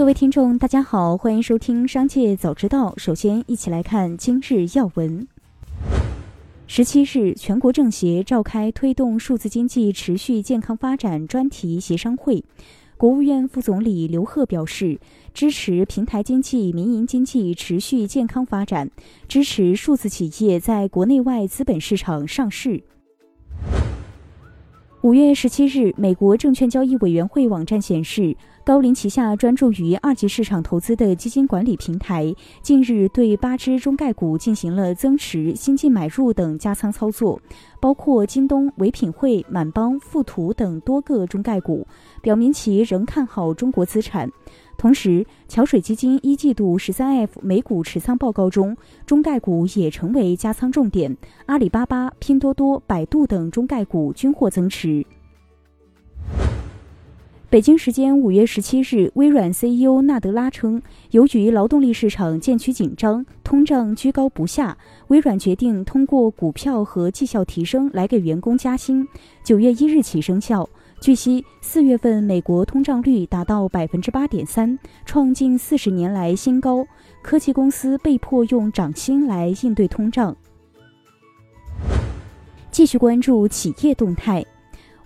各位听众，大家好，欢迎收听《商界早知道》。首先，一起来看今日要闻。十七日，全国政协召开推动数字经济持续健康发展专题协商会。国务院副总理刘鹤表示，支持平台经济、民营经济持续健康发展，支持数字企业在国内外资本市场上市。五月十七日，美国证券交易委员会网站显示，高瓴旗下专注于二级市场投资的基金管理平台近日对八只中概股进行了增持、新进买入等加仓操作，包括京东、唯品会、满帮、富途等多个中概股，表明其仍看好中国资产。同时，桥水基金一季度十三 F 美股持仓报告中，中概股也成为加仓重点，阿里巴巴、拼多多、百度等中概股均获增持。北京时间五月十七日，微软 CEO 纳德拉称，由于劳动力市场渐趋紧张，通胀居高不下，微软决定通过股票和绩效提升来给员工加薪，九月一日起生效。据悉，四月份美国通胀率达到百分之八点三，创近四十年来新高。科技公司被迫用涨薪来应对通胀。继续关注企业动态。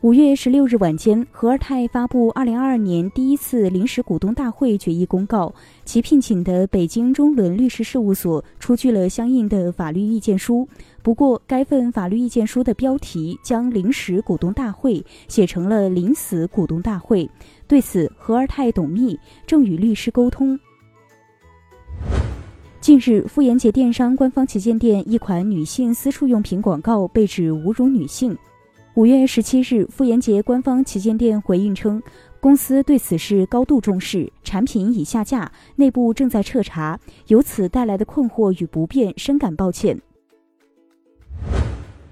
五月十六日晚间，和而泰发布二零二二年第一次临时股东大会决议公告，其聘请的北京中伦律师事务所出具了相应的法律意见书。不过，该份法律意见书的标题将临时股东大会写成了临死股东大会。对此，和而泰董秘正与律师沟通。近日，妇炎洁电商官方旗舰店一款女性私处用品广告被指侮辱女性。五月十七日，妇炎洁官方旗舰店回应称，公司对此事高度重视，产品已下架，内部正在彻查，由此带来的困惑与不便深感抱歉。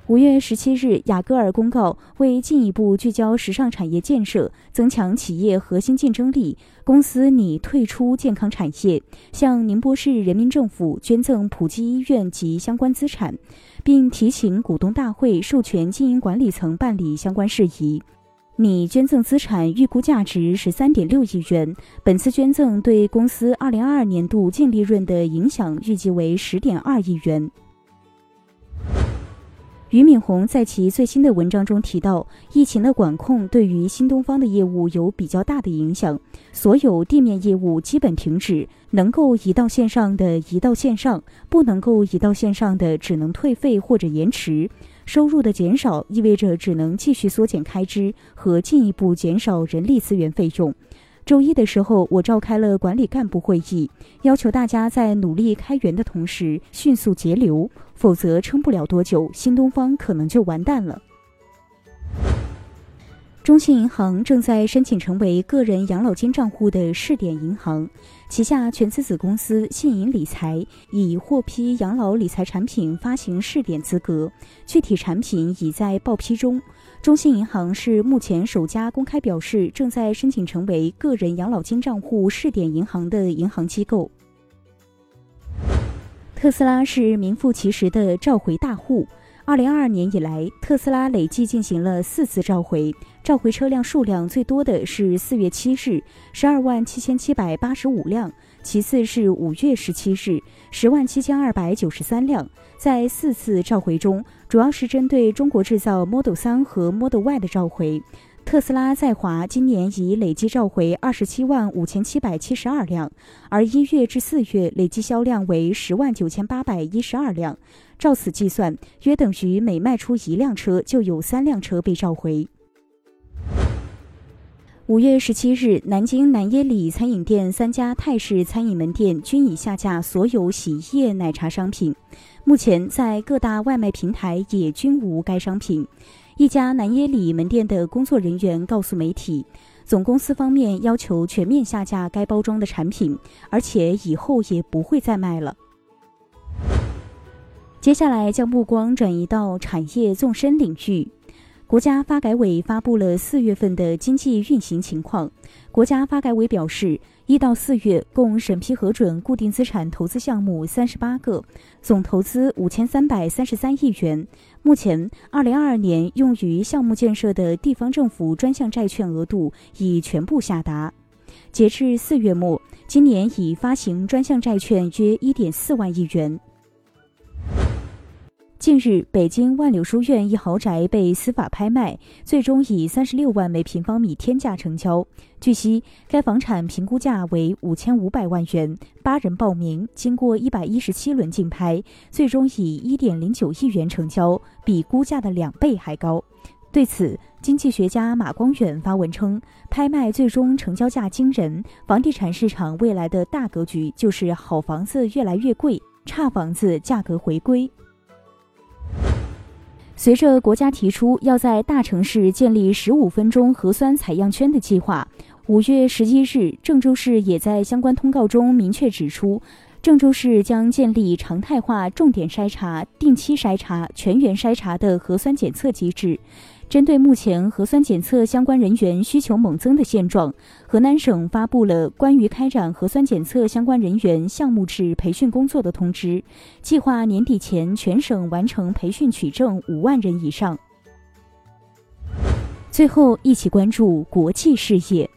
五月十七日，雅戈尔公告，为进一步聚焦时尚产业建设，增强企业核心竞争力，公司拟退出健康产业，向宁波市人民政府捐赠普济医院及相关资产，并提请股东大会授权经营管理层办理相关事宜。拟捐赠资产预估价值十三点六亿元，本次捐赠对公司二零二二年度净利润的影响预计为十点二亿元。俞敏洪在其最新的文章中提到，疫情的管控对于新东方的业务有比较大的影响，所有地面业务基本停止，能够移到线上的移到线上，不能够移到线上的只能退费或者延迟。收入的减少意味着只能继续缩减开支和进一步减少人力资源费用。周一的时候，我召开了管理干部会议，要求大家在努力开源的同时，迅速节流，否则撑不了多久，新东方可能就完蛋了。中信银行正在申请成为个人养老金账户的试点银行，旗下全资子公司信银理财已获批养老理财产品发行试点资格，具体产品已在报批中。中信银行是目前首家公开表示正在申请成为个人养老金账户试点银行的银行机构。特斯拉是名副其实的召回大户。二零二二年以来，特斯拉累计进行了四次召回，召回车辆数量最多的是四月七日，十二万七千七百八十五辆。其次是五月十七日，十万七千二百九十三辆。在四次召回中，主要是针对中国制造 Model 3和 Model Y 的召回。特斯拉在华今年已累计召回二十七万五千七百七十二辆，而一月至四月累计销量为十万九千八百一十二辆。照此计算，约等于每卖出一辆车就有三辆车被召回。五月十七日，南京南耶里餐饮店三家泰式餐饮门店均已下架所有洗衣液奶茶商品。目前，在各大外卖平台也均无该商品。一家南耶里门店的工作人员告诉媒体，总公司方面要求全面下架该包装的产品，而且以后也不会再卖了。接下来，将目光转移到产业纵深领域。国家发改委发布了四月份的经济运行情况。国家发改委表示，一到四月共审批核准固定资产投资项目三十八个，总投资五千三百三十三亿元。目前，二零二二年用于项目建设的地方政府专项债券额度已全部下达。截至四月末，今年已发行专项债券约一点四万亿元。近日，北京万柳书院一豪宅被司法拍卖，最终以三十六万每平方米天价成交。据悉，该房产评估价为五千五百万元，八人报名，经过一百一十七轮竞拍，最终以一点零九亿元成交，比估价的两倍还高。对此，经济学家马光远发文称，拍卖最终成交价惊人，房地产市场未来的大格局就是好房子越来越贵，差房子价格回归。随着国家提出要在大城市建立十五分钟核酸采样圈的计划，五月十一日，郑州市也在相关通告中明确指出，郑州市将建立常态化重点筛查、定期筛查、全员筛查的核酸检测机制。针对目前核酸检测相关人员需求猛增的现状，河南省发布了关于开展核酸检测相关人员项目制培训工作的通知，计划年底前全省完成培训取证五万人以上。最后，一起关注国际事业。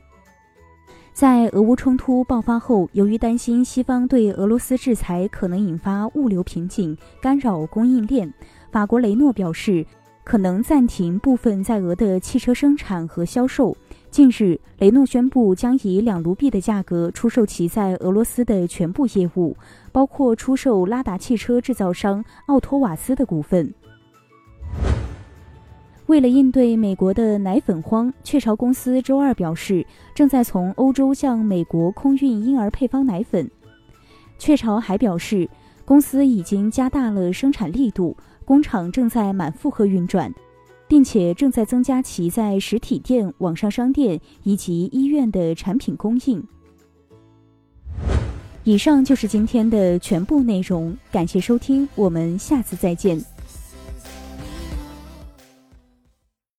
在俄乌冲突爆发后，由于担心西方对俄罗斯制裁可能引发物流瓶颈，干扰供应链，法国雷诺表示。可能暂停部分在俄的汽车生产和销售。近日，雷诺宣布将以两卢币的价格出售其在俄罗斯的全部业务，包括出售拉达汽车制造商奥托瓦斯的股份。为了应对美国的奶粉荒，雀巢公司周二表示，正在从欧洲向美国空运婴儿配方奶粉。雀巢还表示，公司已经加大了生产力度。工厂正在满负荷运转，并且正在增加其在实体店、网上商店以及医院的产品供应。以上就是今天的全部内容，感谢收听，我们下次再见。